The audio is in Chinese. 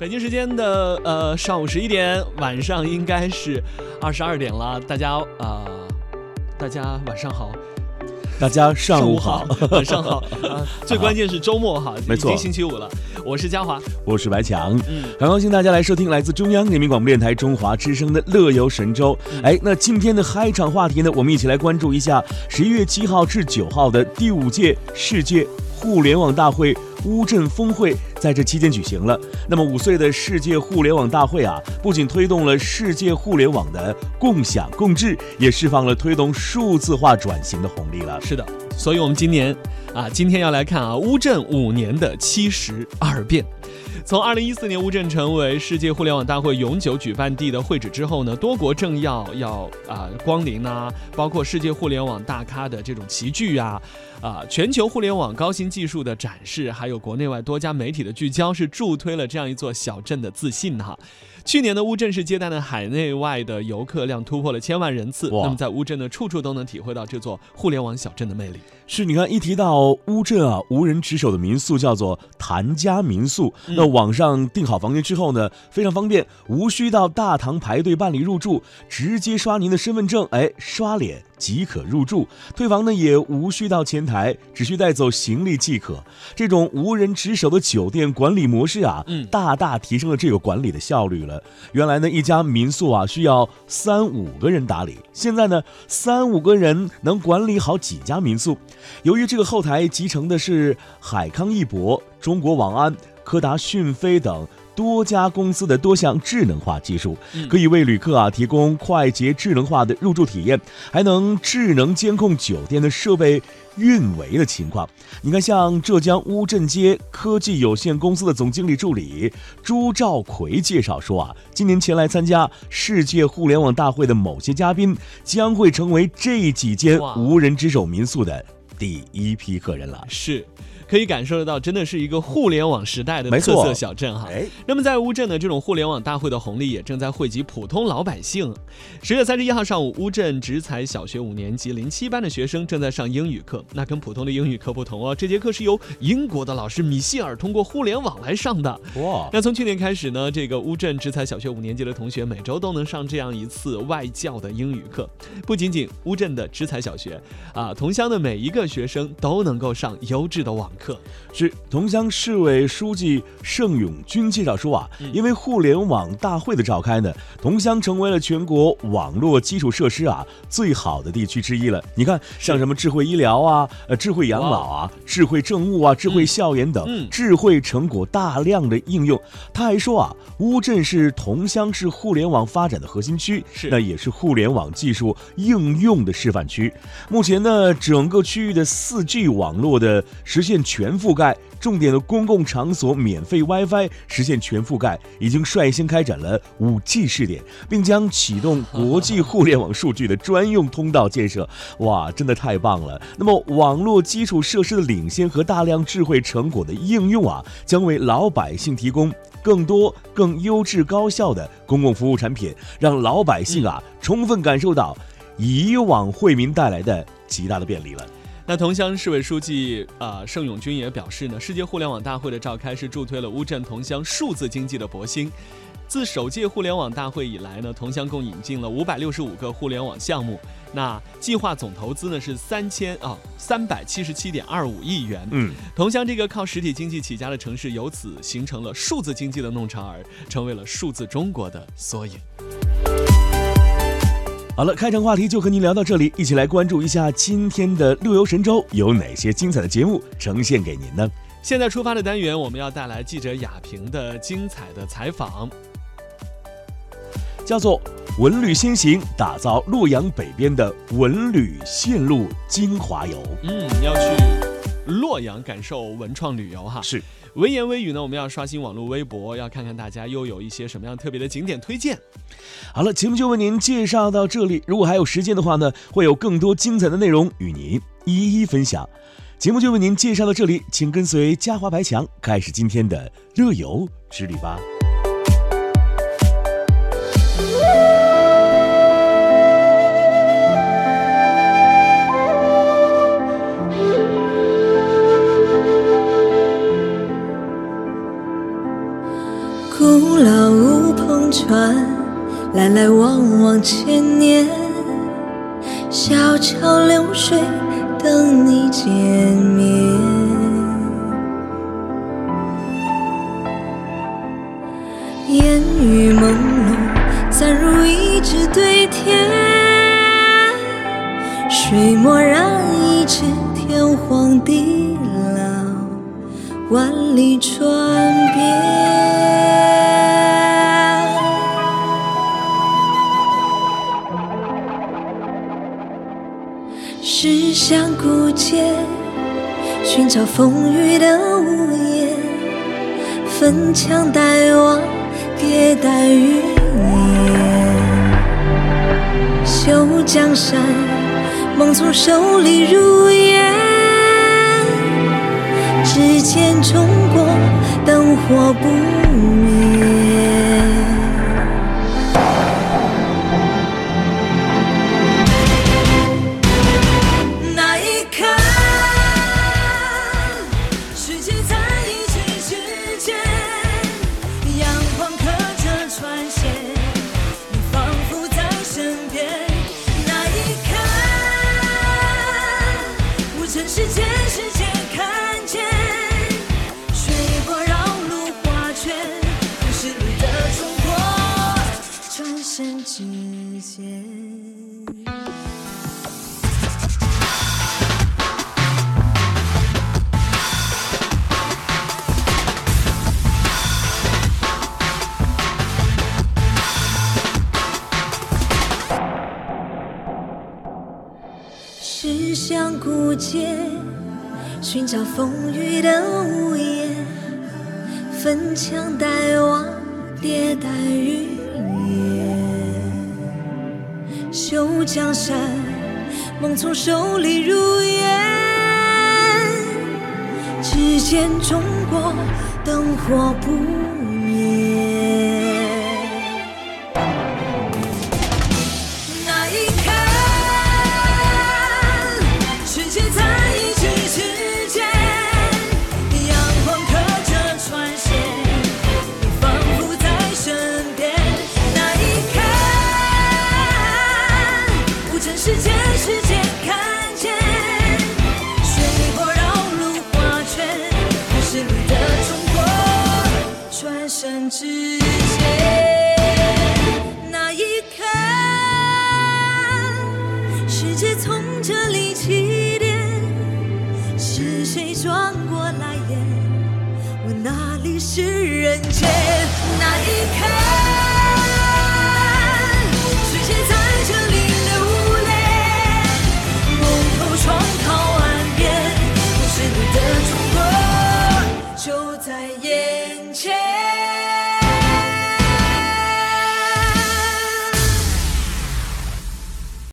北京时间的呃上午十一点，晚上应该是二十二点了。大家啊、大家晚上好，大家上午好，晚上好啊！最关键是周末哈，没错已经星期五了。我是嘉华，我是白强，嗯，很高兴大家来收听来自中央人民广播电台中华之声的《乐游神州》。哎，那今天的嗨场话题呢，我们一起来关注一下十一月七号至九号的第五届世界互联网大会乌镇峰会在这期间举行了。那么五岁的世界互联网大会啊，不仅推动了世界互联网的共享共治，也释放了推动数字化转型的红利了。是的。所以我们今年啊，今天要来看啊乌镇五年的七十二变。从二零一四年乌镇成为世界互联网大会永久举办地的会址之后呢，多国政要要啊、光临呐、包括世界互联网大咖的这种齐聚啊，啊，全球互联网高新技术的展示，还有国内外多家媒体的聚焦，是助推了这样一座小镇的自信哈。去年的乌镇是接待的海内外的游客量突破了千万人次，那么在乌镇呢，处处都能体会到这座互联网小镇的魅力。是，你看一提到乌镇啊，无人值守的民宿叫做谭家民宿。那网上订好房间之后呢，非常方便，无需到大堂排队办理入住，直接刷您的身份证，哎，刷脸即可入住。退房呢也无需到前台，只需带走行李即可。这种无人值守的酒店管理模式啊，嗯大大提升了这个管理的效率了。原来呢，一家民宿啊需要三五个人打理，现在呢，三五个人能管理好几家民宿。由于这个后台集成的是海康艺博、中国网安、柯达讯飞等多家公司的多项智能化技术，嗯可以为旅客啊提供快捷智能化的入住体验，还能智能监控酒店的设备运维的情况。你看，像浙江乌镇街科技有限公司的总经理助理朱兆奎介绍说啊，今年前来参加世界互联网大会的某些嘉宾将会成为这几间无人值守民宿的第一批客人了。是，可以感受得到，真的是一个互联网时代的特色小镇哈。哎，那么在乌镇呢，这种互联网大会的红利也正在惠及普通老百姓。十月三十一号上午，乌镇直才小学五年级零七班的学生正在上英语课，那跟普通的英语课不同哦，这节课是由英国的老师米歇尔通过互联网来上的。哇，那从去年开始呢，这个乌镇直才小学五年级的同学每周都能上这样一次外教的英语课。不仅仅乌镇的直才小学啊，同乡的每一个学生都能够上优质的网课。是桐乡市委书记盛永军介绍说啊，嗯因为互联网大会的召开呢，桐乡成为了全国网络基础设施啊最好的地区之一了。你看，像什么智慧医疗啊、呃智慧养老啊、智慧政务啊、智慧校园等，嗯智慧成果大量的应用。他还说啊，乌镇是桐乡市互联网发展的核心区，是那也是互联网技术应用的示范区。目前呢，整个区域的四 G 网络的实现全覆盖，重点的公共场所免费 WiFi 实现全覆盖，已经率先开展了 5G 试点，并将启动国际互联网数据的专用通道建设。哇，真的太棒了！那么，网络基础设施的领先和大量智慧成果的应用啊，将为老百姓提供更多、更优质、高效的公共服务产品，让老百姓啊充分感受到以往惠民带来的极大的便利了。那桐乡市委书记啊、呃盛永军也表示呢，世界互联网大会的召开是助推了乌镇桐乡数字经济的勃兴。自首届互联网大会以来呢，桐乡共引进了五百六十五个互联网项目，那计划总投资呢是三千啊三百七十七点二五亿元。嗯，桐乡这个靠实体经济起家的城市，由此形成了数字经济的弄潮儿，成为了数字中国的缩影。好了，开场话题就和您聊到这里，一起来关注一下今天的六游神州有哪些精彩的节目呈现给您呢？现在出发的单元，我们要带来记者雅萍的精彩的采访。叫做“文旅先行”，打造洛阳北边的文旅线路精华游。嗯，要去洛阳感受文创旅游哈。是，文言微语呢，我们要刷新网络微博，要看看大家又有一些什么样特别的景点推荐。好了，节目就为您介绍到这里。如果还有时间的话呢，会有更多精彩的内容与您一一分享。节目就为您介绍到这里，请跟随嘉华白墙开始今天的乐游之旅吧。船，来来往往千年，小桥流水等你见面。烟雨朦胧，暂如一纸对天，水墨染一纸天荒地老，万里传照风雨的屋檐，粉墙黛瓦，叠黛云烟。修江山，梦从手里入眼，指尖中过灯火不时间驶向古街，寻找风雨的屋檐，粉墙黛瓦，叠黛雨。修江山，梦从手里入烟，只见中国灯火不世界。那一刻，世界从这里起点，是谁转过来眼？我哪里是人间？那一刻